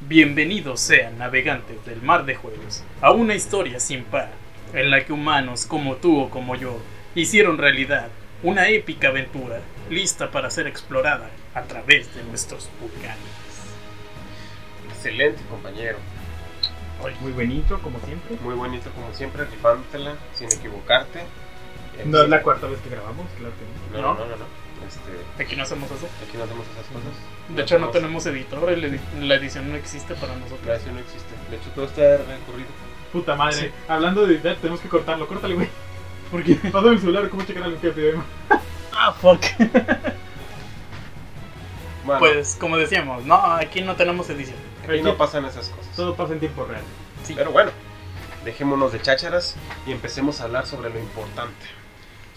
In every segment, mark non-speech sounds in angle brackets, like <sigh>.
Bienvenidos sean navegantes del mar de juegos a una historia sin par, en la que humanos como tú o como yo hicieron realidad una épica aventura lista para ser explorada a través de nuestros volcanes. Excelente, compañero. Muy buen intro, como siempre. Muy bonito, como siempre, rifándotela sin equivocarte. No es la cuarta vez que grabamos, claro que No, ¿No? no, no, no. no. Este, Aquí no hacemos eso. aquí no hacemos esas cosas. De hecho, no tenemos editor, el edi- la edición no existe para La nosotros. edición no existe. De hecho, todo está recorrido. no. Puta madre. Sí. Hablando de editar, tenemos que cortarlo. Córtale, güey. <laughs> ¿Por qué? Pásame el celular, ¿cómo checar algo que pide? Ah, fuck. <laughs> Bueno, Pues, como decíamos, no, aquí no tenemos edición. aquí no pasan esas cosas. Todo pasa en tiempo real. Sí. Pero bueno, dejémonos de chácharas y empecemos a hablar sobre lo importante.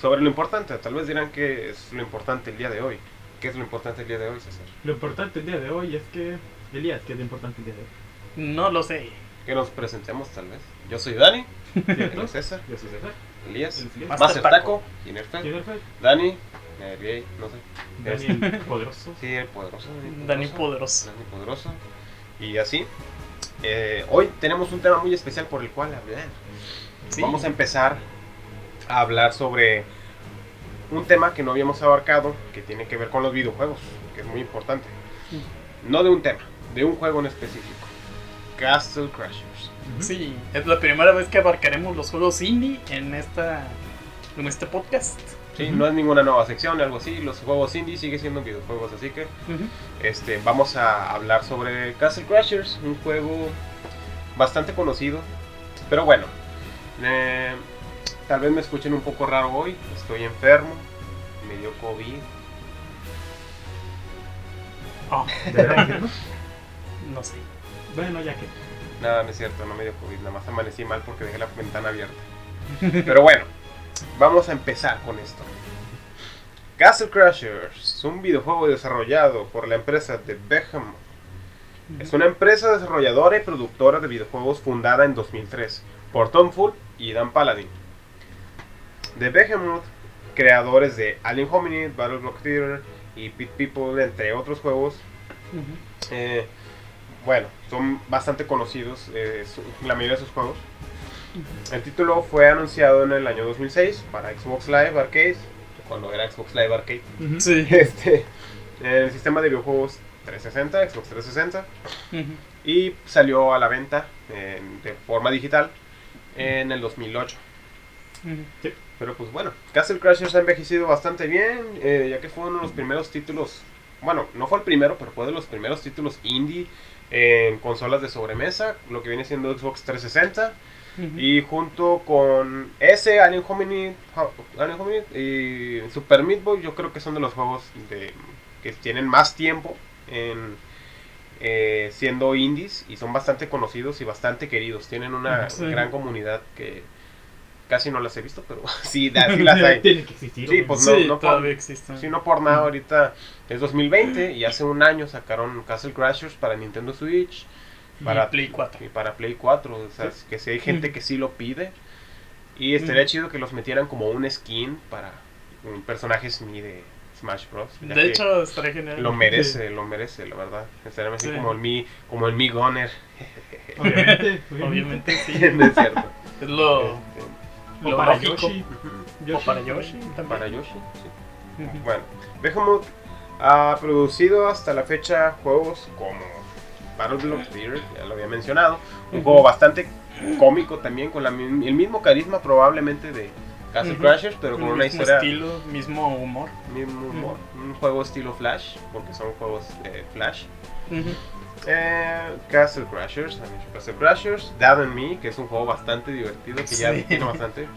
Sobre lo importante, tal vez dirán que es lo importante el día de hoy. ¿Qué es lo importante el día de hoy, César? Lo importante el día de hoy es que. Elías, ¿qué es lo importante el día de hoy? No lo sé. Que nos presentemos, tal vez. Yo soy Dani, <laughs> él es César, Yo soy César. Elías, Elías. Master Taco. Taco, Innerfed, ¿Quién es Fred? Dani, eh, gay, no sé. Daniel Poderoso. Sí, el poderoso. Dani Poderoso. Dani Poderoso. Y así. eh, hoy tenemos un tema muy especial por el cual hablar. Sí. Vamos a empezar a hablar sobre un tema que no habíamos abarcado, que tiene que ver con los videojuegos, que es muy importante. No de un tema, de un juego en específico. Castle Crashers. Sí, es la primera vez que abarcaremos los juegos indie en esta en este podcast. Sí, Ujú. no es ninguna nueva sección ni algo así. Los juegos indie siguen siendo videojuegos, así que este, vamos a hablar sobre Castle Crashers, un juego bastante conocido. Pero bueno, eh, tal vez me escuchen un poco raro hoy. Estoy enfermo, me dio COVID. Oh, ¿De verdad enfermo? <laughs> no sé. Bueno, ya que. Nada, no es cierto, no me dio COVID, nada más amanecí mal porque dejé la ventana abierta. Pero bueno, vamos a empezar con esto. Castle Crashers, un videojuego desarrollado por la empresa de Behemoth. Es una empresa desarrolladora y productora de videojuegos fundada en 2003 por Tom Full y Dan Paladin. The Behemoth, creadores de Alien Hominid, Battle Block Theater y Pit People, entre otros juegos, eh, bueno, son bastante conocidos eh, la mayoría de sus juegos. El título fue anunciado en el año 2006 para Xbox Live Arcade, cuando era Xbox Live Arcade, Ujú. Sí. <laughs> este, en el sistema de videojuegos 360, Xbox 360, Ujú. y salió a la venta en- de forma digital en el 2008. Ujú. Pero pues bueno, Castle Crashers ha envejecido bastante bien, eh, ya que fue uno de los primeros títulos, bueno, no fue el primero, pero fue de los primeros títulos indie en consolas de sobremesa, lo que viene siendo Xbox 360. Ujú. Y junto con ese Alien Hominid, Alien Hominid y Super Meat Boy, yo creo que son de los juegos de, que tienen más tiempo en eh, siendo indies y son bastante conocidos y bastante queridos. Tienen una Sí. gran comunidad que casi no las he visto, pero <laughs> sí, <laughs> sí las hay. Tiene que existir. Sí, pues no, sí, no por- todavía existen. Sí, no por nada, ahorita es 2020 y hace un año sacaron Castle Crashers para Nintendo Switch. Y Para Play 4. Y para Play 4, o sea, Sí. que si hay gente que sí lo pide. Y estaría Mm. chido que los metieran como un skin para un personaje Smee de Smash Bros. De hecho, estaría genial. lo merece, lo merece, la verdad. Estaría así Sí. como el Mi, como el Mi Goner. Obviamente. <laughs> Obviamente sí. no es cierto. Es lo, Este, O lo para lógico. Yoshi. O para Yoshi también. para Yoshi, sí. Bueno, Behemoth ha producido hasta la fecha juegos como Battle Block Theater, ya lo había mencionado, un juego bastante cómico también, con la el mismo carisma probablemente de Castle Ujú. Crashers, pero con El una mismo historia, estilo, mismo humor. mismo humor, un juego estilo Flash, porque son juegos de Flash. Eh, Castle Crashers, han hecho Castle Crashers, Dad and Me, que es un juego bastante divertido, que ya tiene bastante.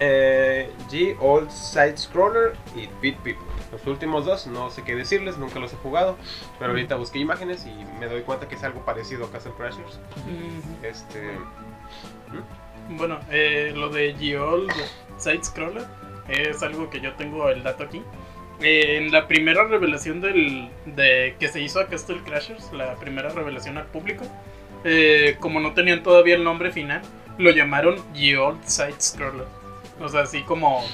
Eh, G Old Side Scroller y Beat People. Los últimos dos, no sé qué decirles, nunca los he jugado, pero ahorita busqué imágenes y me doy cuenta que es algo parecido a Castle Crashers. Este, Bueno, eh, lo de Geol Side Scroller es algo que yo tengo el dato aquí. Eh, en la primera revelación del, de que se hizo a Castle Crashers, la primera revelación al público, eh, como no tenían todavía el nombre final, lo llamaron Geol Side Scroller. O sea, así como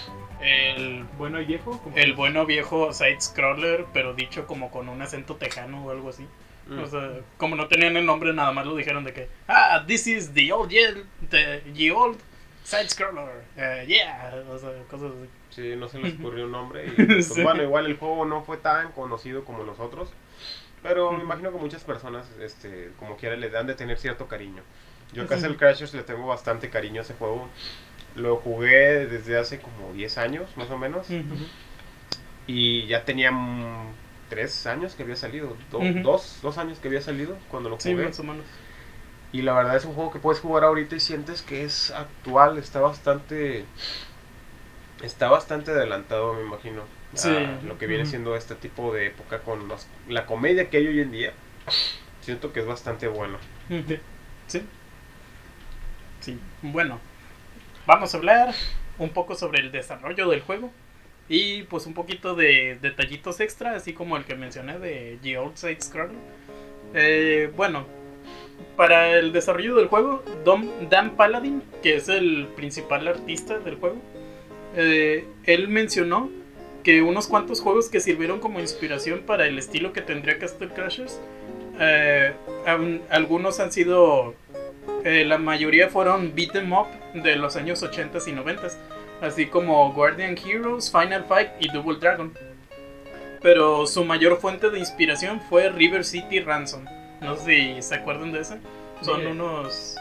el, Bueno y viejo. como- el bueno viejo Side Scroller, pero dicho como con un acento tejano o algo así. Mm. O sea, como no tenían el nombre, nada más lo dijeron de que, ah, this is the old, the, the old side scroller. eh, yeah, o sea, cosas así. Sí, no se les <laughs> ocurrió un nombre. Y, <laughs> pues, Sí. bueno, igual el juego no fue tan conocido como los otros. Pero me imagino que muchas personas, este, como quiera, le dan de tener cierto cariño. Yo Sí. Castle Crashers le tengo bastante cariño a ese juego. Lo jugué desde hace como 10 años, más o menos. Y ya tenía mm, 3 años que había salido. do- Ujú. dos, dos años que había salido cuando lo Sí, jugué. más o menos. Y la verdad es un juego que puedes jugar ahorita y sientes que es actual, está bastante está bastante adelantado, me imagino. a Sí. lo que viene siendo este tipo de época con los- la comedia que hay hoy en día. Siento que es bastante bueno. Sí. Sí. Bueno, vamos a hablar un poco sobre el desarrollo del juego y pues un poquito de detallitos extra, así como el que mencioné de The Old Side Scroller. Eh, bueno, para el desarrollo del juego, Dom- Dan Paladin, que es el principal artista del juego, eh, él mencionó que unos cuantos juegos que sirvieron como inspiración para el estilo que tendría Castle Crashers, eh, algunos han sido, eh, la mayoría fueron beat 'em up de los años 80s y 90s, así como Guardian Heroes, Final Fight y Double Dragon. Pero su mayor fuente de inspiración fue River City Ransom. No sé si se acuerdan de ese. Son unos...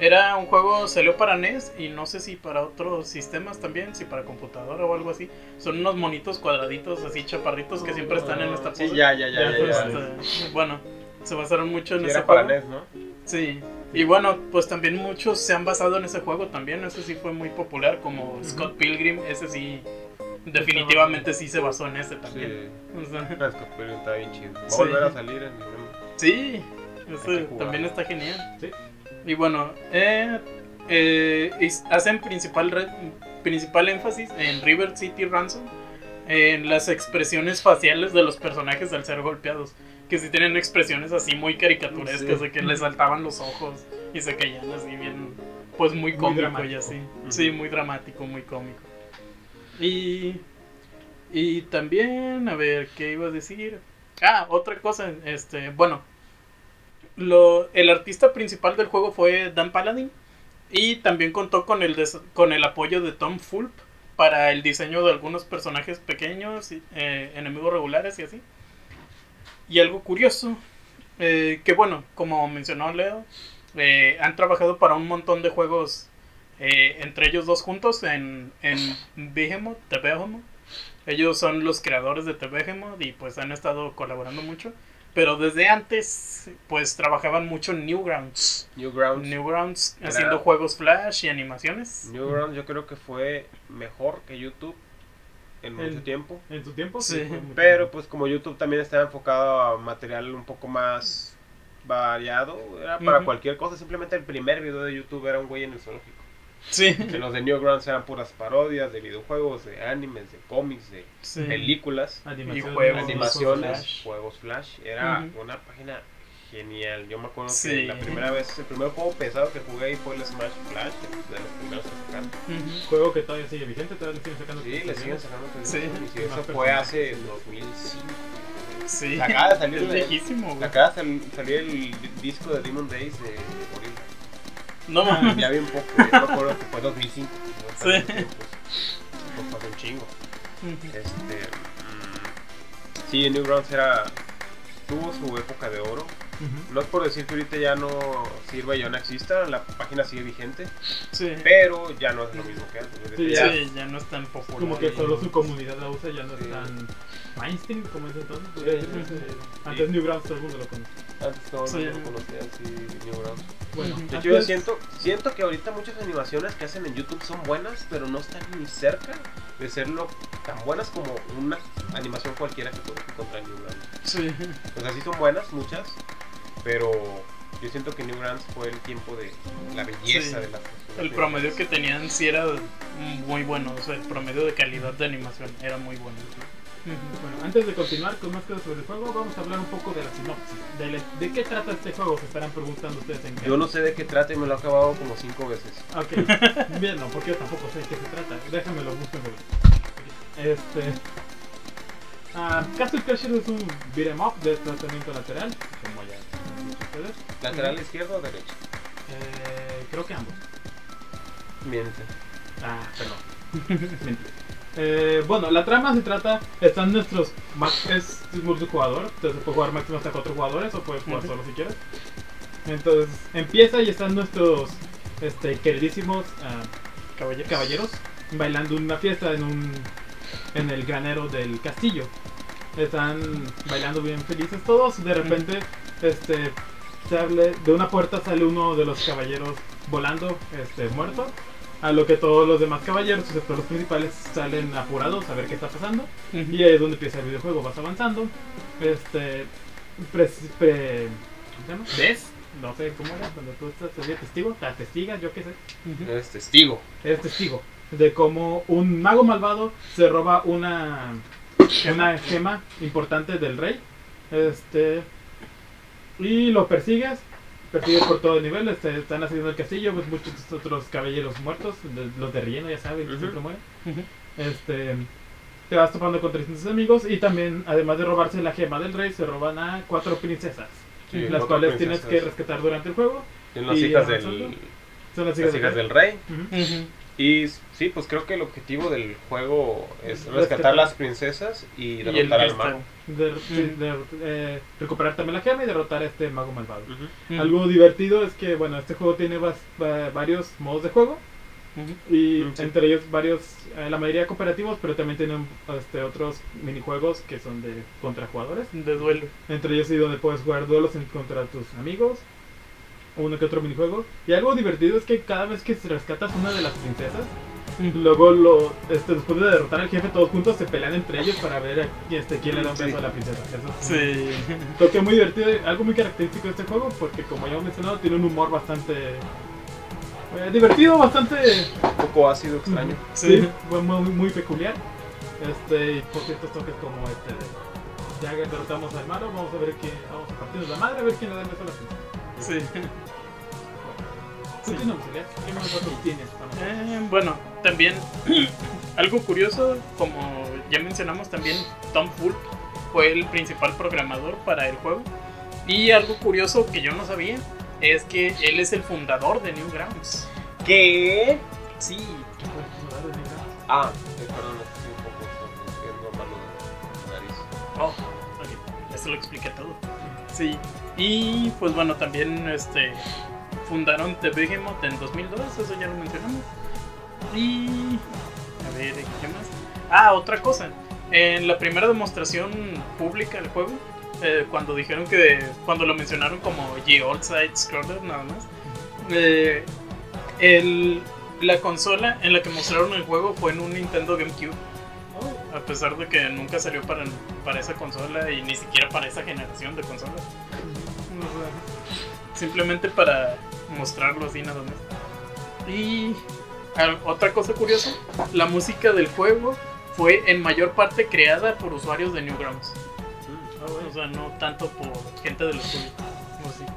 Era un juego, salió para NES y no sé si para otros sistemas también, si para computadora o algo así. Son unos monitos cuadraditos así chaparritos que siempre están en esta pose. ya, ya, ya, ya, ya. Este, bueno, se basaron mucho en Sí, ese era para. NES, ¿no? Sí. Y bueno, pues también muchos se han basado en ese juego también. Ese sí fue muy popular, como. Scott Pilgrim. Ese sí, definitivamente sí se basó en ese también. Sí. <laughs> O sea, <laughs> Scott Pilgrim está bien chido. Va a Sí. volver a salir en sí, ese también está genial. Sí. Y bueno, eh, eh, hacen principal, re- principal énfasis en River City Ransom, en las expresiones faciales de los personajes al ser golpeados. Que sí tienen expresiones así muy caricaturescas, Sí. de que les saltaban los ojos y se caían así bien, pues muy Muy cómico y así. Sí, muy dramático, muy cómico. Y, y también, a ver, ¿qué iba a decir? Ah, otra cosa, este, bueno, lo, el artista principal del juego fue Dan Paladin y también contó con el, des- con el apoyo de Tom Fulp para el diseño de algunos personajes pequeños, eh, enemigos regulares y así. Y algo curioso, eh, que bueno, como mencionó Leo, eh, han trabajado para un montón de juegos, eh, entre ellos dos juntos en, en Behemoth, The Behemoth. Ellos son los creadores de The Behemoth y pues han estado colaborando mucho. Pero desde antes, pues trabajaban mucho en Newgrounds. Newgrounds. Newgrounds Era- haciendo juegos flash y animaciones. Newgrounds yo creo que fue mejor que YouTube en mucho En- tiempo. En su tiempo, Sí. Pero pues como YouTube también estaba enfocado a material un poco más variado, era para cualquier cosa. Simplemente el primer video de YouTube era un güey en el zoológico. Sí. Que los de Newgrounds eran puras parodias de videojuegos, de animes, de cómics, de sí. películas, Animaciones, y juegos, animaciones, Flash. juegos flash. Era una página genial. Yo me acuerdo Sí. que la primera vez, el primer juego pesado que jugué ahí fue el Smash Flash, de los primeros que sacaron. Juego que todavía sigue vigente, todavía le siguen sacando. Sí, le siguen sacando Sí. y eso fue hace 2005. Sí. Acaba de salir. Acaba de sal- salir el disco de Demon Days de. No mames. Ya bien poco, yo me acuerdo que fue 2005. ¿no? Sí. Pues, pues pasó un chingo. Este, mm, sí, Newgrounds era tuvo su época de oro. No es por decir que ahorita ya no sirva y ya no exista, la página sigue vigente, Sí. pero ya no es lo mismo que antes. Sí, ya- Sí, ya no es tan popular. Como que solo su comunidad la usa, ya no Sí. es tan mainstream como es entonces. Sí, sí, sí. Antes Newgrounds todo el mundo lo conoce. Antes todo el Sí. mundo conocía así Newgrounds. Bueno, Ujú. De hecho, yo siento, siento que ahorita muchas animaciones que hacen en YouTube son buenas, pero no están ni cerca de serlo tan buenas como una animación cualquiera que puedes encontrar en Newgrounds. Sí. O sea, sí son buenas, muchas, pero yo siento que Newgrounds fue el tiempo de la belleza Sí. de las El promedio que tenían sí era muy bueno. O sea, el promedio de calidad de animación era muy bueno. Bueno, antes de continuar con más cosas sobre el juego, vamos a hablar un poco de la sinopsis. De, la- de qué trata este juego, se estarán preguntando ustedes en casa. Yo no sé de qué trata y me lo he acabado como cinco veces. Ok, <laughs> bien, no, porque yo tampoco sé de qué se trata. Déjame lo busco en Google. Este. Ah, Castle Crashers es un beat'em up de tratamiento lateral, como ya han dicho ustedes. ¿Lateral izquierdo o derecho? Eh, creo que ambos. Miente. Ah, perdón. <laughs> Mentira. Eh, bueno, la trama se trata, están nuestros, max- es multijugador, entonces puede jugar máximo hasta 4 jugadores o puedes jugar solo si quieres. Entonces empieza y están nuestros este, queridísimos ah, Caballeros. caballeros bailando una fiesta en un en el granero del castillo. Están bailando bien felices todos. De repente, este sale, de una puerta sale uno de los caballeros volando, este muerto. A lo que todos los demás caballeros, excepto los principales, salen apurados a ver qué está pasando. Y ahí es donde empieza el videojuego, vas avanzando. Este. Pre, pre- ¿Cómo se llama? ¿Ves? No sé cómo era, cuando tú estás sería testigo, la testiga, yo qué sé. Ujú. Eres testigo. Eres testigo de cómo un mago malvado se roba una una gema importante del rey. Este. Y lo persigues. Persigues por todo el nivel. este, están haciendo el castillo. Pues muchos otros caballeros muertos. los de relleno, ya saben, que siempre mueren. Este. Te vas topando con 300 enemigos. Y también, además de robarse la gema del rey, se roban a cuatro princesas. Sí, las cuatro cuales tienes que rescatar durante el juego. Son las y hijas del, Son las las hijas, del del rey. Ujú. Y sí, pues creo que el objetivo del juego es Rescatar. las princesas y Y el derrotar al mago. De- sí, de- eh, recuperar también la gema y derrotar a este mago malvado. Algo divertido es que, bueno, este juego tiene vas- va- varios modos de juego y Mm, entre ellos varios, eh, la mayoría cooperativos, pero también tienen este, otros minijuegos que son de contra jugadores. De duelo. Entre ellos sí donde puedes jugar duelos en- contra tus amigos, uno que otro minijuego. Y algo divertido es que cada vez que rescatas una de las princesas, luego lo, este, después de derrotar al jefe todos juntos se pelean entre ellos para ver a, quién- este, quién le da un Sí. beso a la princesa. Eso es Sí. Creo que es muy divertido, algo muy característico de este juego, porque como ya hemos mencionado, tiene un humor bastante eh, divertido, bastante Un poco ácido, extraño. sí, muy, muy peculiar. Este, y por ciertos toques como este de ya que derrotamos al malo, vamos a ver que vamos a partirnos la madre a ver quién le da el beso a la princesa. Sí. Elias. ¿Qué más datos tienes para? Eh, bueno, también <clears throat> algo curioso, como ya mencionamos también, Tom Fulp fue el principal programador para el juego. Y algo curioso que yo no sabía es que él es el fundador de Newgrounds. ¿Qué? Sí, ¿Qué fue el fundador de Nintendo? Ah, perdón, estoy un poco malo de nariz. oh, ok, eso lo expliqué todo. Sí, y pues bueno, también este fundaron The Behemoth en 2002, eso ya lo mencionamos. Y a ver, ¿qué más? Ah, otra cosa. En la primera demostración pública del juego, eh, cuando dijeron que cuando lo mencionaron como G-Old Side Scroller nada más, eh, el, la consola en la que mostraron el juego fue en un Nintendo GameCube. A pesar de que nunca salió para, para esa consola y ni siquiera para esa generación de consolas. Simplemente para mostrarlo así nada más. Y otra cosa curiosa, la música del juego fue en mayor parte creada por usuarios de Newgrounds. Mm. O sea, no tanto por gente. O sí.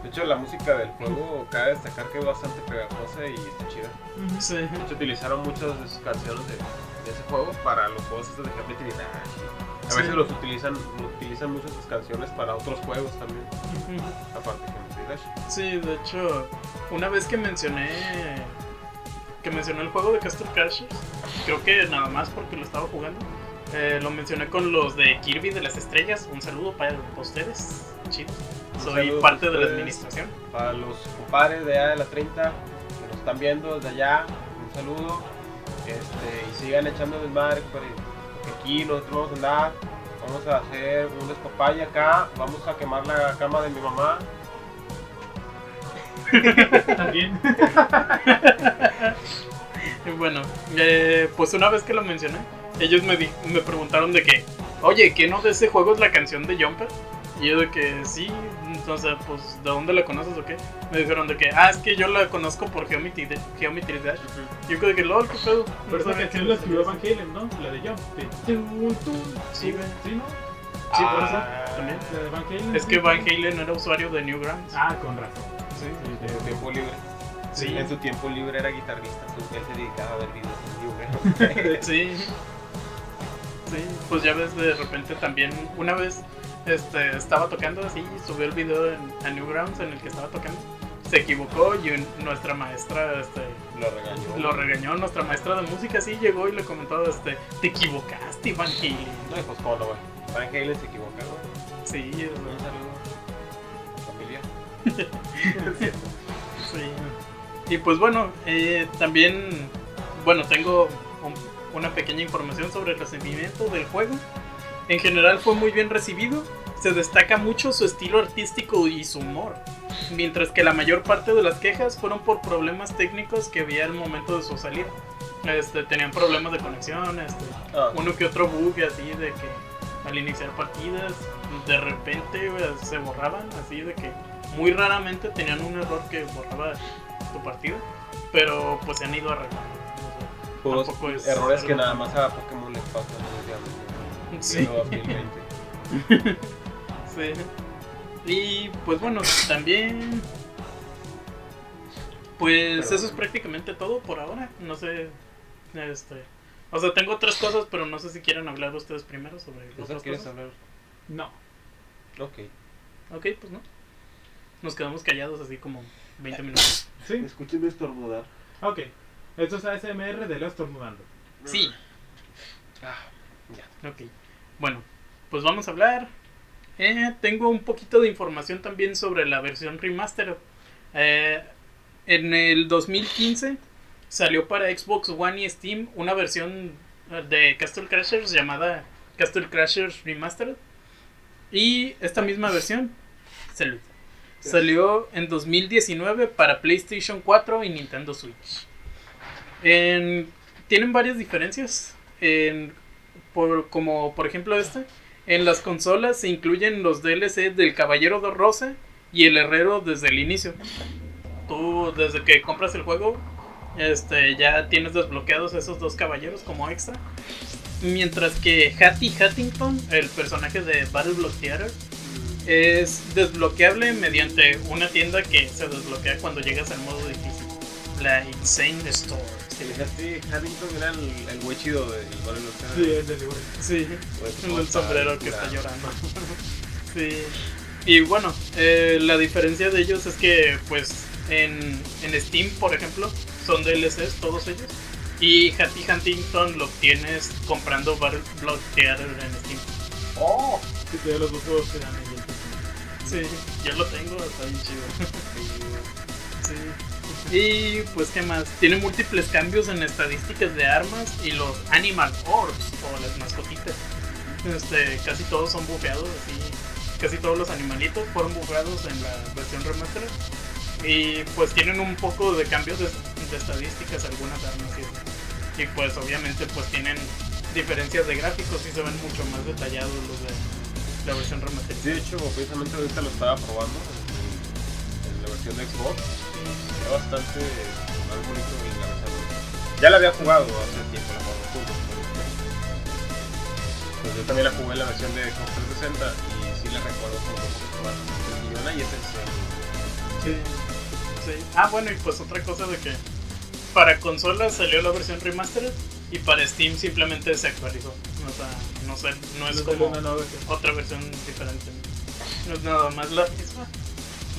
De hecho, la música del juego cabe destacar que es bastante pegajosa y está chida. Sí. De hecho, utilizaron muchas de sus canciones de, de ese juego para los juegos estos de Dash. A Sí. veces los utilizan, utilizan muchas sus canciones para otros juegos también, aparte de Dash. Sí, de hecho, una vez que mencioné que mencioné el juego de Castle Crashers, creo que nada más porque lo estaba jugando, eh, lo mencioné con los de Kirby de las Estrellas. Un saludo para ustedes, chido. Soy parte de la administración. Para los compadres de allá de la 30 que nos están viendo desde allá, un saludo. Este, y sigan echando desmadre. Porque aquí nosotros vamos a andar, vamos a hacer un despapalle acá, vamos a quemar la cama de mi mamá. También. Y <laughs> bueno, eh, pues una vez que lo mencioné, ellos me, di- me preguntaron de que, oye, ¿qué no de ese juego es la canción de Jumper? Y yo de que sí, entonces, pues, ¿de dónde la conoces o qué? Me dijeron de que, ah, es que yo la conozco por Geometry, de- Geometry Dash. Yo creo que, lol, qué pedo. Pero esa canción que la escribió Van Halen, ¿no? La de Jump. De Sí, güey. ¿Sí, no? Sí, por eso, Ah, también. La de Van Halen. Es que Van Halen era usuario de Newgrounds. Ah, con razón. sí. En su tiempo libre. Sí. En su tiempo libre era guitarrista, su- él se dedicaba a ver videos en YouTube. <laughs> Sí. Sí, pues ya ves, de repente también, una vez este, estaba tocando así, subió el video en, a Newgrounds en el que estaba tocando. Se equivocó y un- nuestra maestra este, Lo regañó. lo regañó. Nuestra maestra de música sí llegó y le comentó: este, Te equivocaste, Van Halen. No, pues cómo güey. Van Halen se equivocó, güey. Sí, Un o sea, saludo. Familia. <laughs> sí. Y pues bueno, eh, también, bueno, tengo un- una pequeña información sobre el recibimiento del juego. En general fue muy bien recibido. Se destaca mucho su estilo artístico y su humor. Mientras que la mayor parte de las quejas fueron por problemas técnicos que había al momento de su salida. Este, tenían problemas de conexión, este, Ah, uno que otro bug así de que al iniciar partidas de repente se borraban así de que muy raramente tenían un error que borraba tu partida pero pues se han ido arreglando o juegos- tampoco es errores que nada más a Pokémon les pasan. Sí. En 2020. <laughs> Sí. Y pues bueno, también. Pues Pero- eso es prácticamente todo por ahora. No sé. Este. O sea, tengo otras cosas, pero no sé si quieren hablar ustedes primero sobre ¿Eso otras quieres cosas. hablar? No. Ok. Ok, pues no. Nos quedamos callados así como 20 minutos. Sí. Escúchenme estornudar. Ok. Esto es ASMR de Leo estornudando. Sí. Ah, ya. Ok. Bueno, pues vamos a hablar. Eh, tengo un poquito de información también sobre la versión remastered. Eh, en el 2015 salió para Xbox One y Steam una versión eh, de Castle Crashers llamada Castle Crashers Remastered. Y esta misma versión salud, salió en 2019 para PlayStation 4 y Nintendo Switch. En- tienen varias diferencias. En, por, como por ejemplo esta. En las consolas se incluyen los DLC del Caballero de Rosa y el Herrero desde el inicio. Tú desde que compras el juego, este, ya tienes desbloqueados esos dos caballeros como extra. Mientras que Hattie Hattington, el personaje de Battle Block Theater, es desbloqueable mediante una tienda que se desbloquea cuando llegas al modo difícil. La Insane Store. Dejaste Haddington era el, el güey chido del Battle of Sí, es del libro. Sí. El <laughs> sombrero que está llorando. <laughs> sí. Y bueno, eh, la diferencia de ellos es que, pues, en, en Steam, por ejemplo, son DLCs todos ellos. Y Hattie Huntington lo obtienes comprando Battle Block Theater en Steam. ¡Oh! Sí, te los dos juegos que dan el Sí, yo lo tengo, está bien chido. Sí. <laughs> Y pues, ¿qué más? Tiene múltiples cambios en estadísticas de armas y los Animal Orbs, o las mascotitas. Este, casi todos son bufeados, así. Casi todos los animalitos fueron bufeados en la versión remastered. Y pues tienen un poco de cambios de, estadísticas algunas armas y pues obviamente pues tienen diferencias de gráficos y se ven mucho más detallados los de la versión remastered. De hecho, precisamente ahorita lo estaba probando en, en la versión Xbox. Bastante más bonito en la versión. Ya la había jugado hace tiempo, la jugamos juntos. pero- Pues yo también la jugué en la versión de Xbox 360 y sí la recuerdo como un poquito más sencillona y es Sí, sí. Ah, bueno, y pues otra cosa de que para consolas salió la versión remastered y para Steam simplemente se actualizó. O sea, no sé, no es como una nueva versión. otra versión diferente. No es nada más la misma.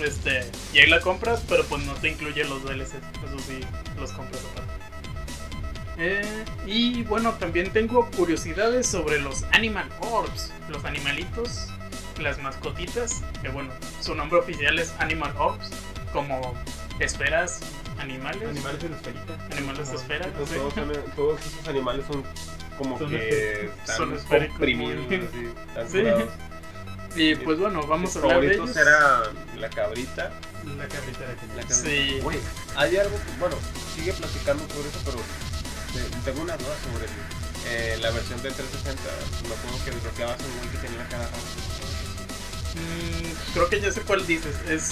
Este, y ahí la compras, pero pues no te incluye los DLCs. Eso sí, los compras aparte. Eh, y bueno, también tengo curiosidades sobre los Animal Orbs, los animalitos, las mascotitas, que bueno, su nombre oficial es Animal Orbs, como esferas animales. Animales en esferita. Animales de esfera. Pues sí. todos, son- todos esos animales son como Son que están Son comprimidos, así, están Sí. Y pues bueno, vamos a hablar de ellos. era la cabrita. La cabrita de La cabrita. Sí. Güey, hay algo que, bueno, sigue platicando sobre eso, pero te- tengo una duda sobre eh, la versión de 360. Me acuerdo que desbloqueabas un güey que tenía la cara rara. Mm, creo que ya sé cuál dices. Es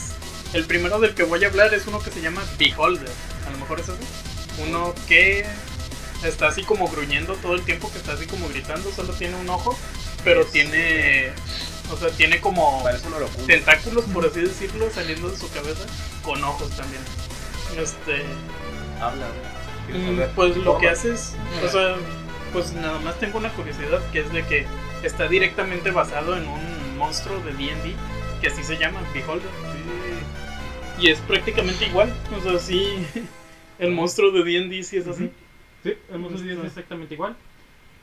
el primero del que voy a hablar es uno que se llama Beholder. A lo mejor es ese. Uno que está así como gruñendo todo el tiempo, que está así como gritando. Solo tiene un ojo, pero tiene, o sea, tiene como tentáculos, por así decirlo, saliendo de su cabeza, con ojos también. Este, Habla, ¿Quieres Mm? Pues lo que haces, o sea, pues nada más tengo una curiosidad que es de que está directamente basado en un monstruo de D&D que así se llama, Beholder. Y es prácticamente igual, o sea, sí, <laughs> el monstruo de D&D sí es así. Sí, el monstruo de D&D es exactamente igual.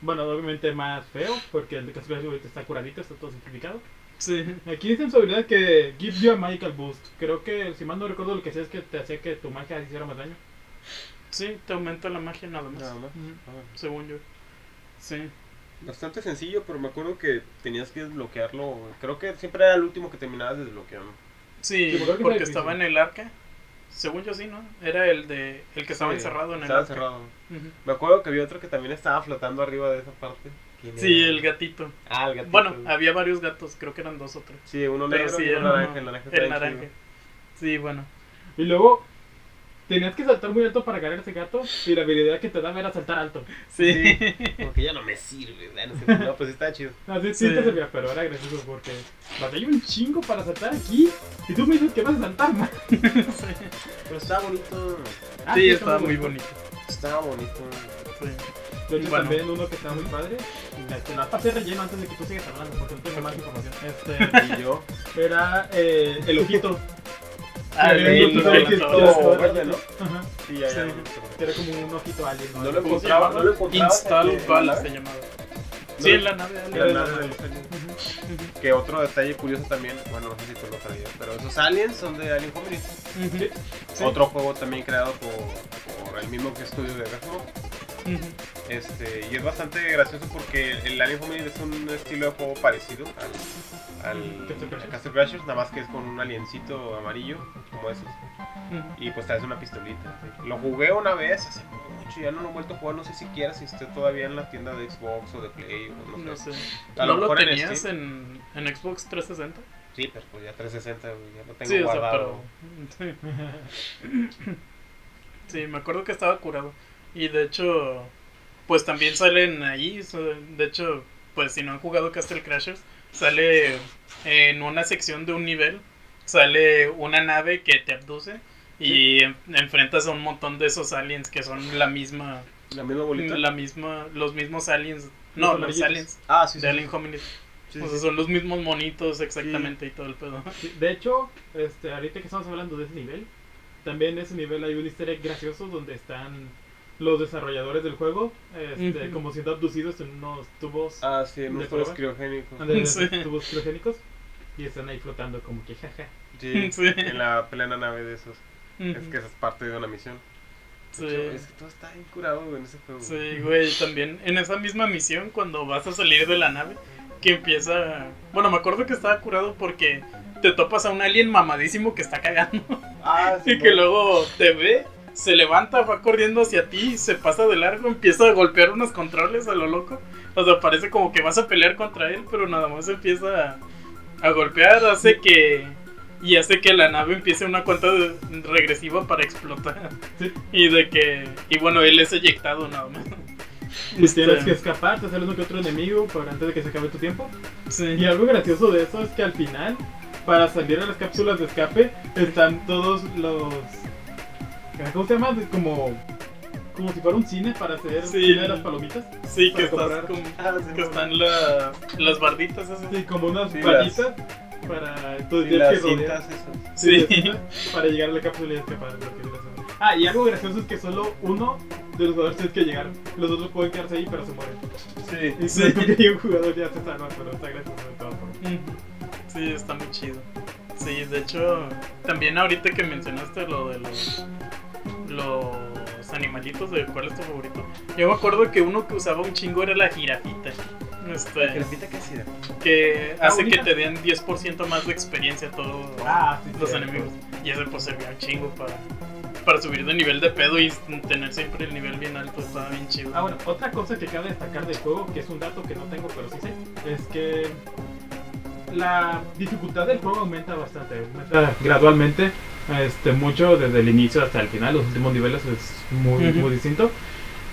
Bueno, obviamente más feo, porque el de Castlevania ahorita está curadito, está todo simplificado. Sí. Aquí dice en su habilidad que gives you a magical boost. Creo que, si mal no recuerdo, lo que hacía es que te hacía que tu magia hiciera más daño. Sí, te aumenta la magia nada más. Nada más. Ah, Según yo. Sí. Bastante sencillo, pero me acuerdo que tenías que desbloquearlo. Creo que siempre era el último que terminabas desbloqueando. Sí, Sí, porque estaba en el arca. Según yo sí, ¿no? Era el de el que estaba Sí, encerrado en el Estaba encerrado. Me acuerdo que había otro que también estaba flotando arriba de esa parte. ¿Quién Sí, era? el gatito. Ah, el gatito. Bueno, había varios gatos, creo que eran dos o tres. Sí, uno negro sí, y uno naranja. El naranja el naranja. Sí, bueno. Y luego, tenías que saltar muy alto para ganar ese gato. Y la habilidad que te daba era saltar alto. Sí. <laughs> Porque ya no me sirve. no, sé. No, pues está chido. Así sí, Sí. te servía, pero era gracioso porque batallé un chingo para saltar aquí. Y tú me dices que vas a saltar más. <laughs> Pero está bonito. Ah, sí, estaba muy bonito. Está bonito. Sí. De hecho, Bueno. también uno que está muy padre. Este, la pasé relleno antes de que tú sigas hablando porque no tengo más información. Este, Y yo. era eh, el ojito. Era como un ojito alien. No lo ¿Cómo se encontraba, no lo encontraba. Install se llamaba. Sí, en la nave. En la algo. nave de los aliens. Que otro detalle curioso también, bueno, no sé si tú lo sabías, pero esos aliens son de Alien. Sí. Otro juego también creado por, por el mismo que estudio de Resmo. Ujú. Este, y es bastante gracioso porque el Alien Community es un estilo de juego parecido al, al Castle Crashers. nada más que es con un aliencito amarillo, como esos. Ujú. Y pues traes una pistolita. así. Lo jugué una vez hace mucho, ya no lo he vuelto a jugar, no sé siquiera si esté todavía en la tienda de Xbox o de Play o no, No sé. sé. A ¿No lo mejor en tenías Steam. en, en Xbox 360? Sí, pero pues ya 360, güey, ya lo tengo Sí, o sea, guardado. pero. <laughs> Sí, me acuerdo que estaba curado. Y de hecho, pues también salen ahí. De hecho, pues si no han jugado Castle Crashers, sale en una sección de un nivel. Sale una nave que te abduce. Y en- enfrentas a un montón de esos aliens que son la misma. La misma bolita. La misma. Los mismos aliens. No, los aliens Ah, sí, sí. de Alien Hominid. sí, O sea, son los mismos monitos exactamente y todo el pedo. De hecho, este, ahorita que estamos hablando de ese nivel, también en ese nivel hay un easter egg gracioso donde están los desarrolladores del juego, este, como siendo abducidos en unos tubos, Ah, sí, en ¿De unos tubos criogénicos. <laughs> Sí. tubos criogénicos y están ahí flotando como que jaja. Sí, <laughs> Sí. en la plena nave de esos. Es Ujú. que esa es parte de una misión. Sí. Hecho, Es que todo está bien curado en ese juego. Sí, güey, también en esa misma misión cuando vas a salir de la nave, que empieza... Bueno, me acuerdo que estaba curado porque te topas a un alien mamadísimo que está cagando Ah, sí. <laughs> y que luego te ve, se levanta, va corriendo hacia ti, se pasa de largo, empieza a golpear unos controles a lo loco. O sea, parece como que vas a pelear contra él, pero nada más empieza a, a golpear, hace que... Y hace que la nave empiece una cuenta de- regresiva para explotar. Sí. Y de que... Y bueno, él es eyectado nada más. Y Este- tienes que escapar, te sale uno que otro enemigo para antes de que se acabe tu tiempo. Sí. Y algo gracioso de eso es que al final, para salir a las cápsulas de escape, están todos los... ¿Cómo se llama? Como... Como si fuera un cine para hacer Sí. cine de las palomitas. Sí, que, estás Ah, sí, que sí. están la- las barditas esas. Sí, como unas Sí, vallitas para... Entonces tienes las que cintas esas. Sí. Sí, para llegar a la cápsula y escapar. lo que. Ah, y algo gracioso es que solo uno de los jugadores tiene que llegar. Los otros pueden quedarse ahí, pero se mueren. Sí. Y Sí. sí. que un jugador ya se salva, pero está gracioso de todas formas. Ujú. Sí, está muy chido. Sí, de hecho, también ahorita que mencionaste lo de los, los animalitos, de cuál es tu favorito. Yo me acuerdo que uno que usaba un chingo era la jirafita. Este, Repita qué hacía. que hace que bonita. te den 10% más de experiencia a todos Ah, sí, los cierto. enemigos. Y ese pues servía un chingo para, para subir de nivel de pedo y tener siempre el nivel bien alto. Estaba bien chido. Ah, bueno, otra cosa que cabe destacar del juego, que es un dato que no tengo, pero sí sé, es que la dificultad del juego aumenta bastante, aumenta gradualmente, este, mucho desde el inicio hasta el final, los últimos niveles es muy, Ujú. muy distinto.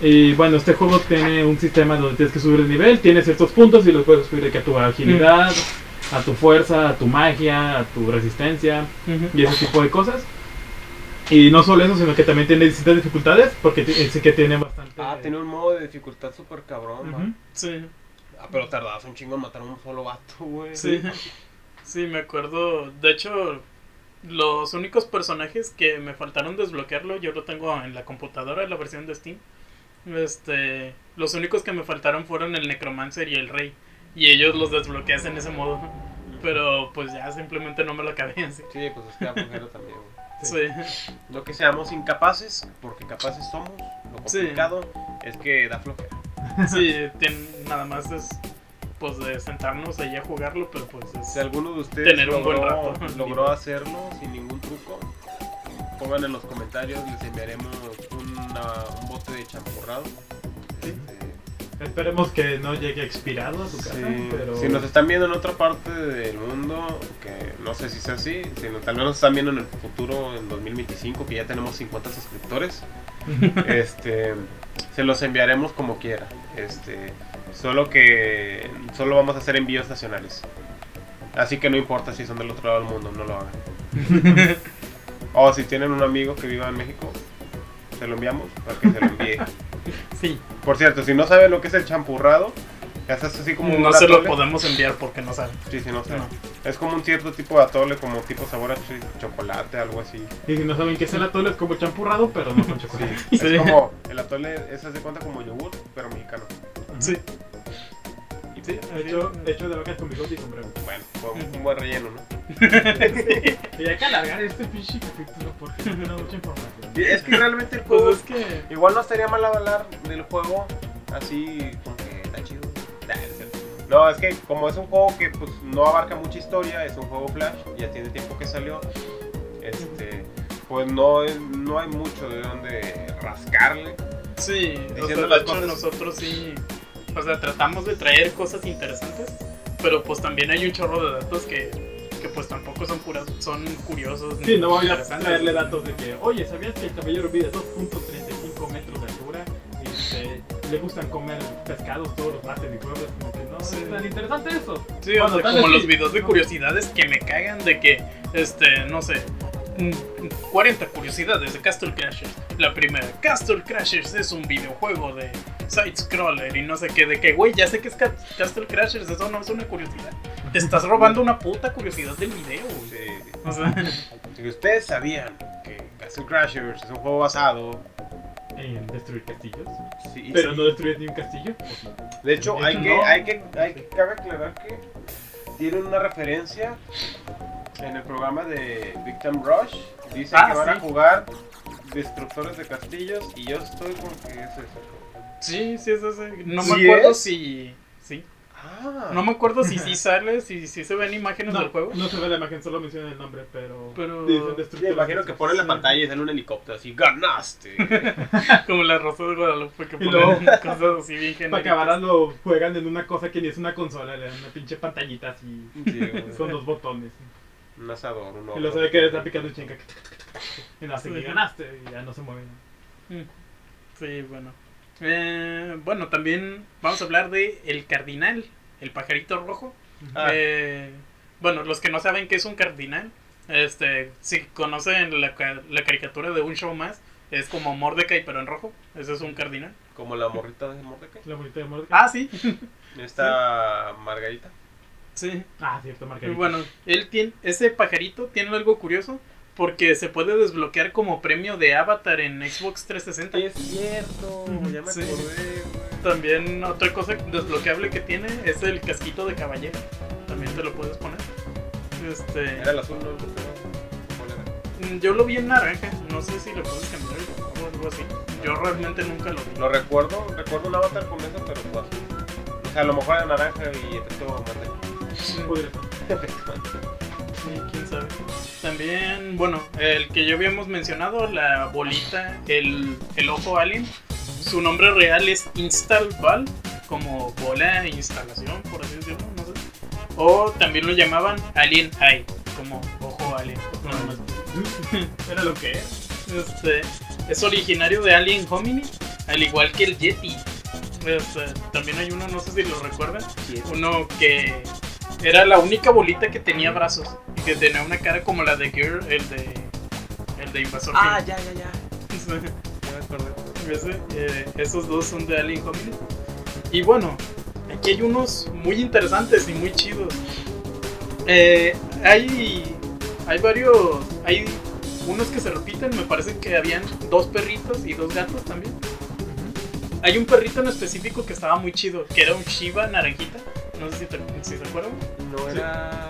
Y bueno, este juego tiene un sistema donde tienes que subir de nivel, tiene ciertos puntos y los puedes subir de que a tu agilidad, a tu fuerza, a tu magia, a tu resistencia Ujú. y ese tipo de cosas. Y no solo eso, sino que también tiene distintas dificultades, porque sí que tiene bastante... Ah, tiene un modo de dificultad súper cabrón. Sí, Ah, pero tardabas un chingo en matar a un solo vato, güey. sí. Sí, me acuerdo. De hecho, los únicos personajes que me faltaron desbloquearlo, yo lo tengo en la computadora, en la versión de Steam. Este, los únicos que me faltaron fueron el Necromancer y el Rey. Y ellos los desbloqueas en ese modo. Pero pues ya simplemente no me lo acabé así. Sí, pues es que también, güey. Sí. No que seamos incapaces, porque capaces somos. Lo Sí. complicado es que da flojera. Sí, nada más es pues de sentarnos ahí a jugarlo, pero pues es... Si alguno de ustedes Tener un buen logró, rato. logró hacerlo sin ningún truco, pongan en los comentarios, les enviaremos una- un bote de champurrado. Este, Esperemos que no llegue expirado a su casa, sí, pero... Si nos están viendo en otra parte del mundo, que no sé si sea así, si no, tal vez nos están viendo en el futuro, en 2025, que ya tenemos 50 suscriptores, <laughs> este, se los enviaremos como quiera. Este, solo que solo vamos a hacer envíos nacionales. Así que no importa si son del otro lado del mundo, no lo hagan. <laughs> o si tienen un amigo que viva en México, se lo enviamos para que se lo envíe. <laughs> Sí, Por cierto, si no sabe lo que es el champurrado, es así como no un se lo podemos enviar porque no saben. Sí, sí, no. No. Es como un cierto tipo de atole, como tipo sabor a ch- chocolate, algo así. Y si no saben qué es el atole, es como champurrado, pero no con Sí. chocolate. Es Sí. como el atole, ese se cuenta como yogur, pero mexicano. Sí. Y Sí, hecho, hecho de vacas con bigote y sombrero. bueno, fue un, un buen relleno, ¿no? <laughs> Y hay que alargar este pinche capítulo porque no tiene mucha información. Es que realmente el juego, Pues es que... igual no estaría mal hablar del juego así, como que está chido. No es que como es un juego que pues no abarca mucha historia, es un juego flash, ya tiene tiempo que salió, este, pues no, no hay mucho de donde rascarle. Sí, o Diciendo sea, de las hecho cosas. nosotros sí, o sea, tratamos de traer cosas interesantes, pero pues también hay un chorro de datos que, que pues tampoco son curas, son curiosos. Sí, no voy a traerle datos de que, oye, ¿sabías que el caballero mide 2.35 metros de altura? Y este, le gustan comer pescados todos los martes y jueves. Como que no Sí. es tan interesante eso. Sí, o Bueno, sea, tal como los videos de curiosidades que me cagan de que, este, no sé, mm, 40 curiosidades de Castle Crashers. La primera, Castle Crashers es un videojuego de side-scroller y no sé qué, de que, güey, ya sé que es Ca- Castle Crashers, eso no es una curiosidad. Te estás robando una puta curiosidad del video, güey. Sí. O sea, Si ustedes sabían que Castle Crashers es un juego basado, En destruir castillos. sí, Pero sí. no destruir ni un castillo. de hecho De hay hecho, que, no. hay que, hay que, cabe aclarar que tienen una referencia en el programa de Victim Rush. Dicen Ah, que van sí. a jugar destructores de castillos y yo estoy con que es eso. Sí, sí es ese. No ¿Sí me acuerdo es? si... Sí. Ah, No me acuerdo si sí sale, si, si se ven imágenes del No, juego. no se ve la imagen, solo menciona el nombre, pero. Pero- destructores imagino que ponen la pantalla y sale un helicóptero así, ganaste. <laughs> Como la Rosa de Guadalupe que Y ponen luego- <laughs> cosas así bien Para genéricas. acabar lo juegan en una cosa que ni es una consola, le dan una pinche pantallita así. Sí. Con dos botones. un asador, un Y lo sabe que está picando chinga. Y no hace Sí. que ganaste y ya no se mueve. Mm. Sí, bueno. Eh, bueno, también vamos a hablar de El Cardinal, el pajarito rojo. Ah. Eh, bueno, los que no saben qué es un cardinal, este, si conocen la, ca- la caricatura de un show más, es como Mordecai pero en rojo. Ese es un cardinal. Como la morrita de Mordecai. La bonita de Mordecai. Ah, sí. <laughs> Esta Margarita. Sí. Ah, cierto, Margarita. Bueno, él tiene, ese pajarito tiene algo curioso porque se puede desbloquear como premio de avatar en Xbox 360. Es cierto, ya me Sí. acordé, güey. También otra cosa desbloqueable que tiene es el casquito de caballero. También te lo puedes poner. Este, Era el azul, no mm, yo lo vi en naranja, no sé si le puedes cambiar o algo así. Yo realmente nunca lo vi. Lo recuerdo, recuerdo un avatar con eso, pero fue azul. O sea, a lo mejor era naranja y efecto mate. <laughs> Quién sabe. También, bueno, el que ya habíamos mencionado, la bolita, el, el ojo alien. Su nombre real es Install Ball, como bola de instalación, por así decirlo, no sé. O también lo llamaban Alien Eye, como ojo alien. <laughs> Era lo que es. Este, es originario de Alien Homini, al igual que el Yeti. Este, también hay uno, no sé si lo recuerdan, uno que era la única bolita que tenía brazos y que tenía una cara como la de Girl, el de el de Invasor Ah, Sim. ya, ya, ya. <laughs> Ya me acordé. Ese, eh, esos dos son de Alien Hominin. Y bueno, aquí hay unos muy interesantes y muy chidos. Eh, hay, hay varios. Hay unos que se repiten. Me parece que habían dos perritos y dos gatos también. Hay un perrito en específico que estaba muy chido, que era un Shiba naranjita. No sé si, te, si se acuerdan. No era.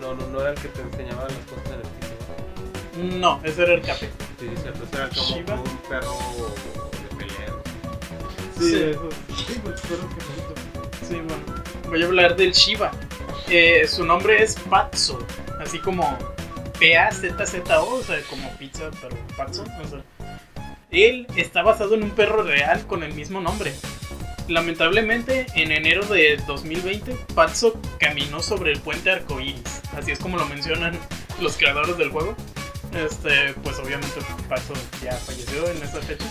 No, no, no era el que te enseñaba las cosas en el piso. No, ese era el café. Sí, sí, cierto. Ese era como Shiba. un perro de pelea. Sí, Sí. eso. Sí, pues que Sí, bueno. Voy a hablar del Shiba. Eh, su nombre es Patso. Así como P-A-Z-Z-O, o sea, como pizza, pero Patso. o sea. Él está basado en un perro real con el mismo nombre. Lamentablemente, en enero de 2020, Patso caminó sobre el puente arcoíris. Así es como lo mencionan los creadores del juego. Este, pues obviamente Patso ya falleció en esa fecha.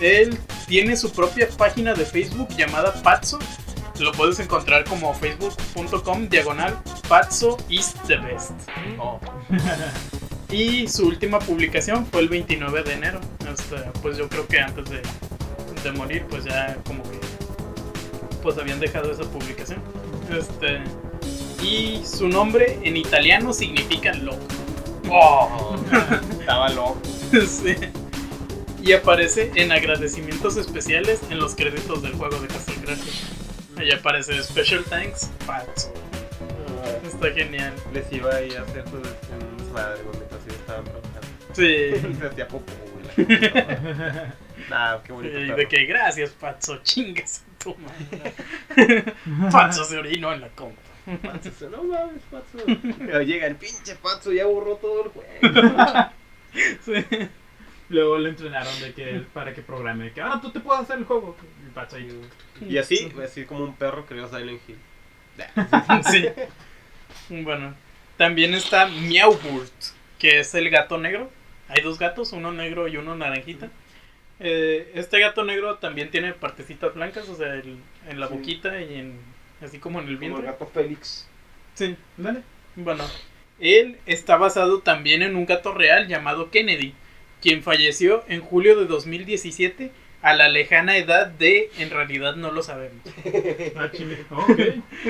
Él tiene su propia página de Facebook llamada Patso. Lo puedes encontrar como facebook.com diagonal Patso is the best. Oh. <laughs> Y su última publicación fue el 29 de enero. Este, pues yo creo que antes de, de morir, pues ya como que pues habían dejado esa publicación. Este, y su nombre en italiano significa loco. Oh, <laughs> estaba loco. Sí. Y aparece en agradecimientos especiales en los créditos del juego de Castle Crashers. Ahí aparece Special Thanks, Patso. Está genial. Les iba a ir a hacer su en un desmadre casi estaban trabajando. Sí. <laughs> Se hacía popó, <laughs> Nah, qué bonito. Y de que gracias, Patso, chingas a tu madre. <laughs> Patso se orinó en la compra. Patso, no mames, Patso. Pero llega el pinche Patso, ya borró todo el juego. <laughs> Sí. Luego le entrenaron de que para que programe, que ahora tú te puedes hacer el juego. Y Pacho ahí. Y así, así como un perro creó Silent Hill. <laughs> Sí. Bueno, también está Meowburt, que es el gato negro. Hay dos gatos, uno negro y uno naranjita. Eh, este gato negro también tiene partecitas blancas, o sea, el- en la Sí. boquita y en así como en el Como el vientre. gato Félix. Sí, dale. Bueno, él está basado también en un gato real llamado Kennedy, quien falleció en julio de 2017 a la lejana edad de en realidad no lo sabemos. <laughs> Ah, chile. <laughs> Ok.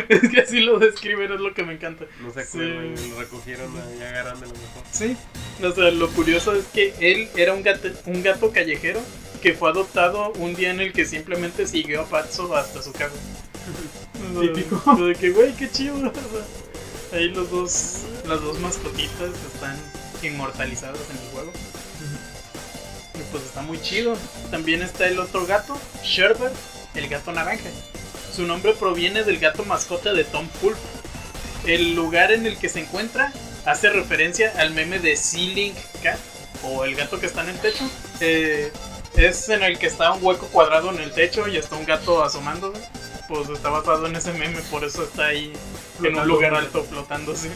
es que así lo describen, es lo que me encanta. No se Sí. acuerdan, lo recogieron ahí agarran de lo mejor. Sí, o sea, lo curioso es que él era un gato, un gato callejero que fue adoptado un día en el que simplemente siguió a Patso hasta su casa. <laughs> Típico. De que, güey, qué chido. o sea, ahí los dos, las dos mascotitas están inmortalizadas en el juego. Pues está muy chido. También está el otro gato, Sherbert, el gato naranja. Su nombre proviene del gato mascota de Tom Pulp. El lugar en el que se encuentra hace referencia al meme de Ceiling Cat o el gato que está en el techo. Eh, es en el que está un hueco cuadrado en el techo y está un gato asomándose. Pues está basado en ese meme, por eso está ahí en un Flotando. lugar alto flotándose.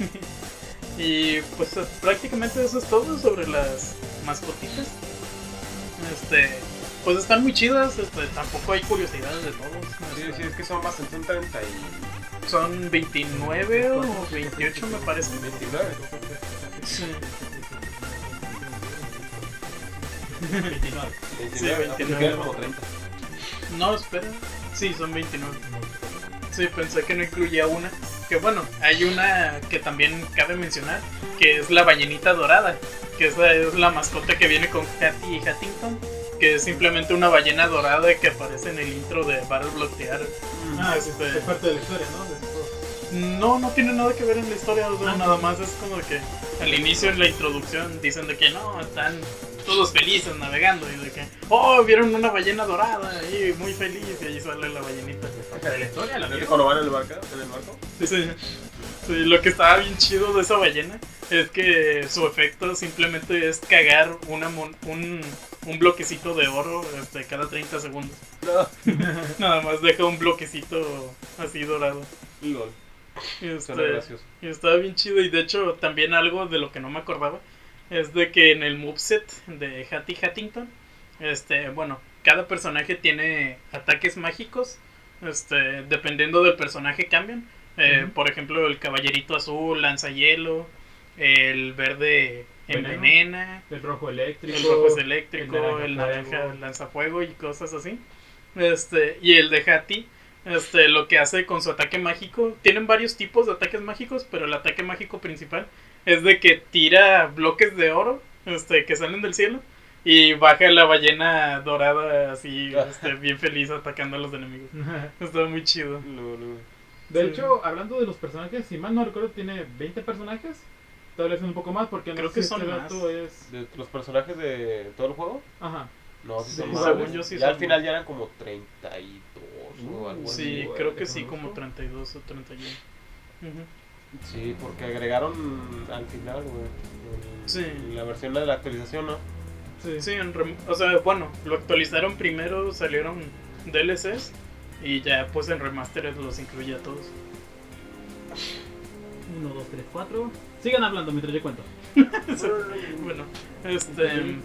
<laughs> y pues prácticamente eso es todo sobre las mascotitas. Este, pues están muy chidas, este, tampoco hay curiosidades de todos. Sí, este, sí, es que son más, son 30 y Son 29 o 28 me parece. 29. Sí. 29. 29, ¿no? 29. Quedan como 30. No, espera. Sí, son 29. Sí, pensé que no incluía una. Que bueno, hay una que también cabe mencionar, que es la ballenita dorada. Que esa es la mascota que viene con Hattie y Hattington. Que es simplemente una ballena dorada que aparece en el intro de Battle Block Theater. Ah, Este- es parte de la historia, ¿no? No, no tiene nada que ver en la historia, o sea, Ah. nada más es como que al inicio en la introducción dicen de que no, están todos felices navegando y de que, oh, vieron una ballena dorada y muy feliz y ahí sale la ballenita. Parte de la historia, la ¿Es verdad. cuando van en el barco? ¿En el barco? Sí, sí. Sí, lo que estaba bien chido de esa ballena es que su efecto simplemente es cagar una mon- un, un bloquecito de oro este, cada 30 segundos. No. <laughs> Nada más deja un bloquecito así dorado. LOL. Y, este. Y estaba bien chido. Y de hecho, también algo de lo que no me acordaba es de que en el moveset de Hattie Hattington, este, bueno, cada personaje tiene ataques mágicos. Este, dependiendo del personaje cambian. Eh. Por ejemplo, el caballerito azul lanza hielo. El verde Veneno. envenena, El rojo eléctrico. el rojo es eléctrico, naranja el naranja fuego. lanza fuego y cosas así. Este, y el de Hati, este, lo que hace con su ataque mágico, tienen varios tipos de ataques mágicos, pero el ataque mágico principal es de que tira bloques de oro, este, que salen del cielo. Y baja la ballena dorada así, <laughs> este, bien feliz atacando a los enemigos. <laughs> Está muy chido. De Sí. hecho, hablando de los personajes, si mal no recuerdo, tiene 20 personajes. Tal vez un poco más, porque no Creo sé que si son este más. es. ¿De los personajes de todo el juego? Ajá. No, sí son según más. yo sí ya al final más. ya eran como 32 o algo así. Sí, bueno, creo que sí, como busco. 32 o 31. Ujú. Sí, porque agregaron al final, güey. Sí. La versión de la actualización, ¿no? Sí. Sí, en rem- o sea, bueno, lo actualizaron primero, salieron DLCs y ya pues en remastered los incluye a todos. 1, 2, 3, 4. Sigan hablando mientras yo cuento. <laughs> Bueno, este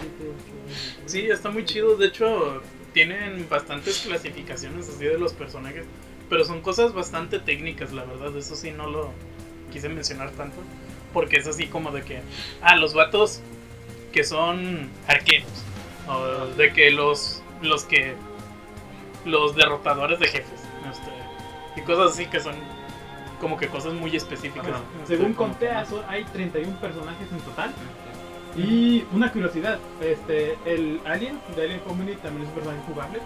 sí, está muy chido, de hecho tienen bastantes clasificaciones así de los personajes, pero son cosas bastante técnicas, la verdad, eso sí no lo quise mencionar tanto, porque es así como de que ah, los vatos que son arqueros o de que los los que los derrotadores de jefes, este, y cosas así que son como que cosas muy específicas. Ajá. Según conté, hay 31 personajes en total. Y una curiosidad: este, el Alien de Alien Community también es un personaje jugable.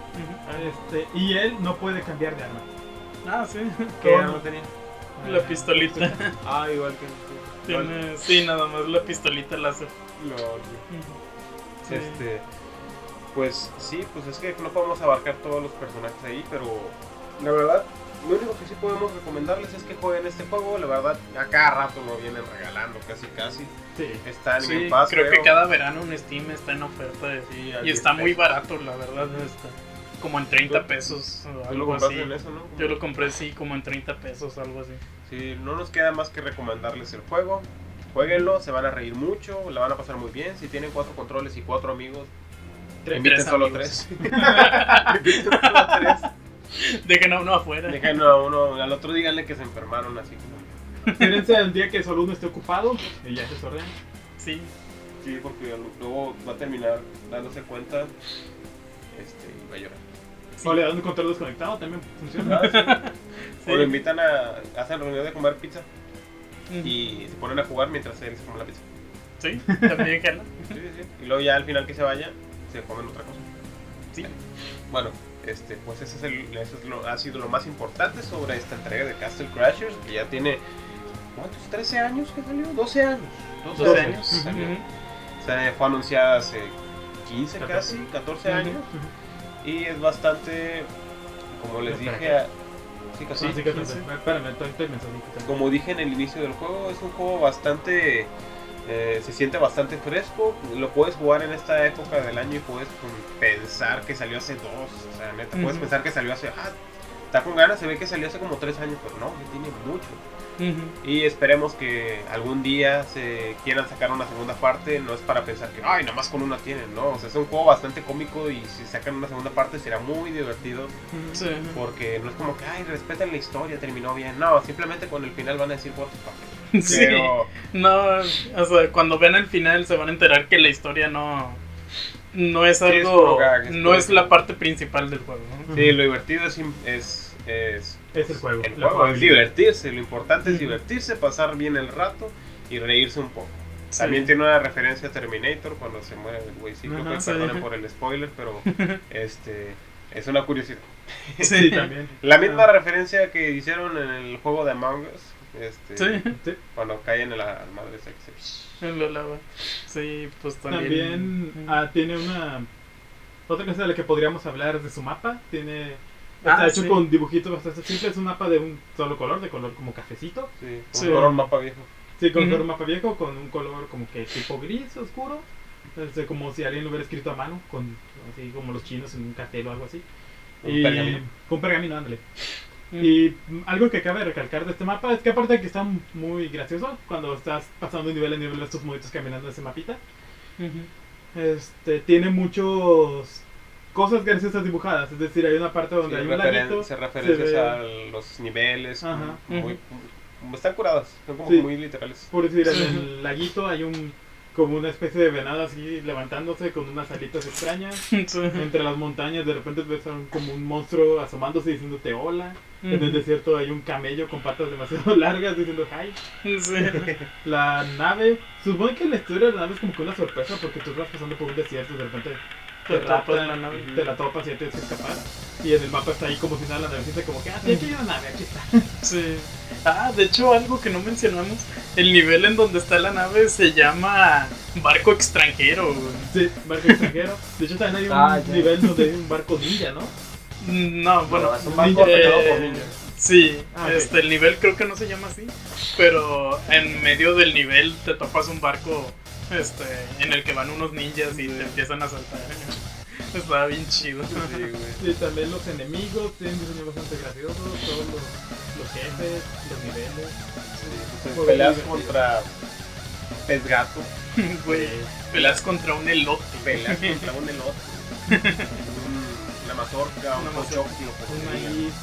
Este, y él no puede cambiar de arma. Ah, sí. ¿Qué arma tenía? La pistolita. <laughs> Ah, igual que. Tiene, sí, nada más la pistolita láser. Lo- Sí. Este. Pues sí, pues es que no podemos abarcar todos los personajes ahí, pero la verdad, lo único que sí podemos recomendarles es que jueguen este juego. La verdad, a cada rato lo vienen regalando, casi casi. Sí. Está en Sí, Game Pass, creo que cada verano en Steam está en oferta de- Sí, y 10 está muy pesos. barato, la verdad. Está como en 30 Tú- pesos o Tú lo algo compraste así. en eso, ¿no? Yo lo compré, sí, como en 30 pesos, algo así. Sí, no nos queda más que recomendarles el juego. Jueguenlo, se van a reír mucho, la van a pasar muy bien. Si tienen cuatro controles y cuatro amigos, Tres- inviten tres solo amigos. tres. <laughs> <laughs> inviten solo tres. Dejen a uno afuera. Dejen a uno, al otro díganle que se enfermaron así como. Espérense el día que solo uno esté ocupado y ya se sordean. Sí, Sí, porque luego va a terminar dándose cuenta este, y va a llorar. sí. O le dan un control desconectado, también funciona. Sí. <laughs> O lo invitan a. hacen reunión de comer pizza y se ponen a jugar mientras él se come la pizza. Sí, también jala. Sí, sí, sí. Y luego ya al final que se vaya, se comen otra cosa. Sí. Bueno, este, pues ese es el, eso es lo, ha sido lo más importante sobre esta entrega de Castle Crashers, que ya tiene, ¿cuántos? ¿13 años que salió? 12 años. 12 Doce. años. Salió. Ujú. O sea, fue anunciada hace 15 14. casi, 14 Ujú. años. Y es bastante, como les Espera, dije, a- sí, casi- Sí, sí. Espérame, estoy, estoy como dije en el inicio del juego, es un juego bastante. Eh, se siente bastante fresco. Lo puedes jugar en esta época del año y puedes pensar que salió hace dos. O sea, neta, puedes pensar que salió hace. Ah, está con ganas, se ve que salió hace como tres años, pero no, ya tiene mucho. Y esperemos que algún día se quieran sacar una segunda parte. No es para pensar que, ay, nada más con una tienen, ¿no? O sea, es un juego bastante cómico y si sacan una segunda parte será muy divertido. Sí. Porque no es como que, ay, respeten la historia, terminó bien. No, simplemente con el final van a decir, what the fuck. <laughs> Sí. Pero, No, o sea, cuando vean el final se van a enterar que la historia no no es Sí, es algo, puro gag, es no es la parte principal del juego. ¿no? sí, lo divertido es, es, es Es el juego. el juego, es divertirse. Lo importante es divertirse, pasar bien el rato y reírse un poco. Sí. También tiene una referencia a Terminator cuando se muere el. Ajá, que sí. perdonen por el spoiler, pero <laughs> este es una curiosidad. Sí, también. La misma Ah. referencia que hicieron en el juego de Among Us. Este, Sí, Sí. Cuando caen en la madre sexy. <laughs> en la lava. Sí, pues también. También ah, tiene una. Otra cosa de la que podríamos hablar es de su mapa. Tiene. Ah, Está hecho sí. con dibujitos bastante simples. Es un mapa de un solo color, de color como cafecito. Sí, un Sí. color mapa viejo. Sí, con un mapa viejo, con un color como que tipo gris oscuro. Este, como si alguien lo hubiera escrito a mano, con así como los chinos en un cartel o algo así. Un pergamino. Con pergamino, ándale. Y algo que cabe recalcar de este mapa es que aparte de que está muy gracioso cuando estás pasando de nivel a nivel estos monitos caminando ese mapita, Ujú. este tiene muchos cosas graciosas dibujadas, es decir, hay una parte donde Sí, hay un laguito, se referencias se ve- a los niveles. Ajá. Muy, Ujú. Están curadas, son como Sí. muy literales. Por decir, en el laguito hay un como una especie de venado así levantándose con unas alitas extrañas. <laughs> Sí. Entre las montañas de repente ves a un- como un monstruo asomándose diciéndote hola. En el desierto hay un camello con patas demasiado <laughs> largas diciendo hi. Sí. <laughs> La nave, supongo que la historia de la nave es como que una sorpresa porque tú vas pasando por un desierto y de repente Te te, raptan, la nave. te la topas y ya tienes que escapar. Y en el mapa está ahí como si nada, la navecita como que, ah, sí, aquí hay una nave, aquí está. <laughs> Sí. Ah, de hecho, algo que no mencionamos, el nivel en donde está la nave se llama barco extranjero. güey. Sí, barco extranjero. De hecho también hay un Ah, nivel donde hay un barco ninja, ¿no? No, bueno, No, es un operado eh, por ninjas. Sí, Ah, este, el nivel creo que no se llama así, pero en medio del nivel te topas un barco este, en el que van unos ninjas y te empiezan a saltar. <laughs> Está bien chido. Sí, güey. Y también los enemigos tienen diseños bastante graciosos, todos los, los jefes, los niveles. Pues, peleas contra pez gato, <laughs> Güey, peleas contra un elote. peleas <laughs> contra un elote, una mazorca, un Una mazorca, pochoclo, Un maíz.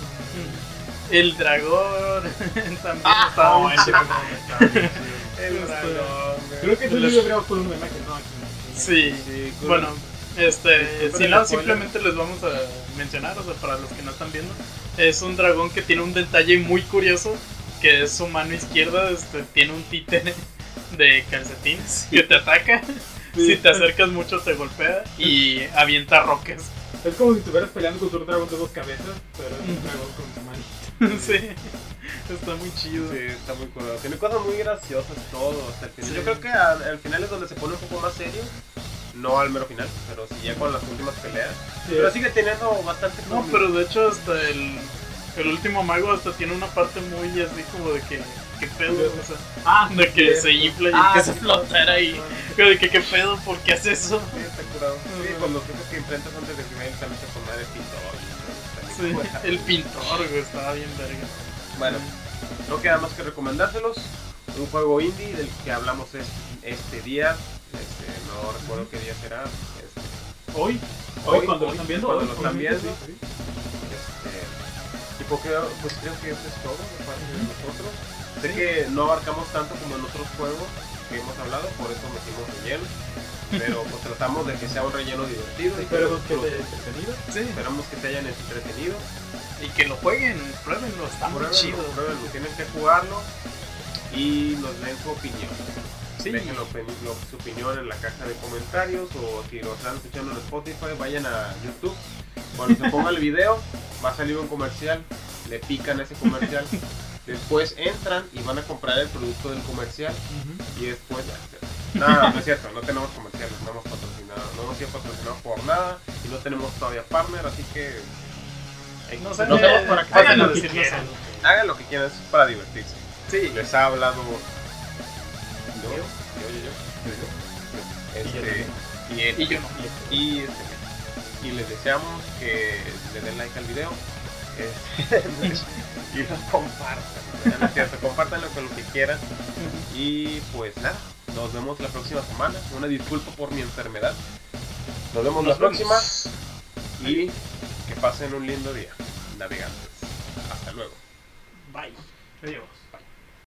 <laughs> El dragón <laughs> también Ah, estaba no, ese está bien chido. El dragón. Creo que eso Los- sí debería por una imagen, ¿no? Aquí. Sí, Sí, bueno, este, si el no, simplemente les vamos a mencionar, o sea, para los que no están viendo, es un dragón que tiene un detalle muy curioso, que es su mano izquierda, este, tiene un títere de calcetines <laughs> que te ataca, Sí. Si te acercas mucho te golpea y avienta rocas. Es como si estuvieras peleando contra un dragón de dos cabezas, pero es un dragón con su mano. <laughs> sí, está muy chido. Sí, está muy curado. Tiene cosas muy graciosas todo hasta el final. Sí. Yo creo que al, al final es donde se pone un poco más serio. No al mero final, pero sí ya con las últimas peleas. Sí, Pero sigue teniendo bastante No, pero de hecho hasta el, el último mago hasta tiene una parte muy así como de que, ¿qué pedo? O sea, Ah, de que se infla y Ah, empieza a flotar ahí. De que, ¿qué pedo? ¿Por qué hace eso? Sí, está curado. Sí, con los jefes que enfrentas antes de que vayan también se pone de pintor. Sí, el pintor, güey, estaba bien verga. Bueno, no queda más que recomendárselos. Un juego indie del que hablamos es- este día. Este, no recuerdo qué día será. Este, Hoy, hoy, Hoy, cuando lo están viendo, cuando hoy, lo están viendo. sí, sí. Este, y porque, pues creo que eso es todo de parte de nosotros. Sé que no abarcamos tanto como en otros juegos que hemos hablado, por eso metimos relleno. Pero pues tratamos de que sea un relleno divertido y que Esperemos que lo- te haya entretenido. Sí, esperamos que te hayan entretenido. y que lo jueguen, pruébenlo, está muy Pruébenlo, chido. pruébenlo, tienen que jugarlo y nos den su opinión. Sí, Dejen su opinión en la caja de comentarios o si lo están escuchando en Spotify, vayan a YouTube. Cuando se ponga el video, va a salir un comercial, le pican ese comercial, <laughs> después entran y van a comprar el producto del comercial y después ya. No, no, no <laughs> es cierto, no tenemos comerciales, no hemos patrocinado, no hemos sido patrocinados por nada y no tenemos todavía partner, así que eh, no sé, nos vemos por aquí. hagan lo que que quieran. Hagan lo que quieran, es para divertirse. Sí, Les ha hablado yo, yo, yo, yo, yo, este, y él, y yo no. y, este, y les deseamos que le den like al video este, <laughs> y lo compartan. ¿no es cierto? Compártanlo con lo que quieran. Y pues nada, nos vemos la próxima semana. Una disculpa por mi enfermedad. Nos vemos la vemos. próxima y que pasen un lindo día, navegantes. Hasta luego. Bye. Adiós.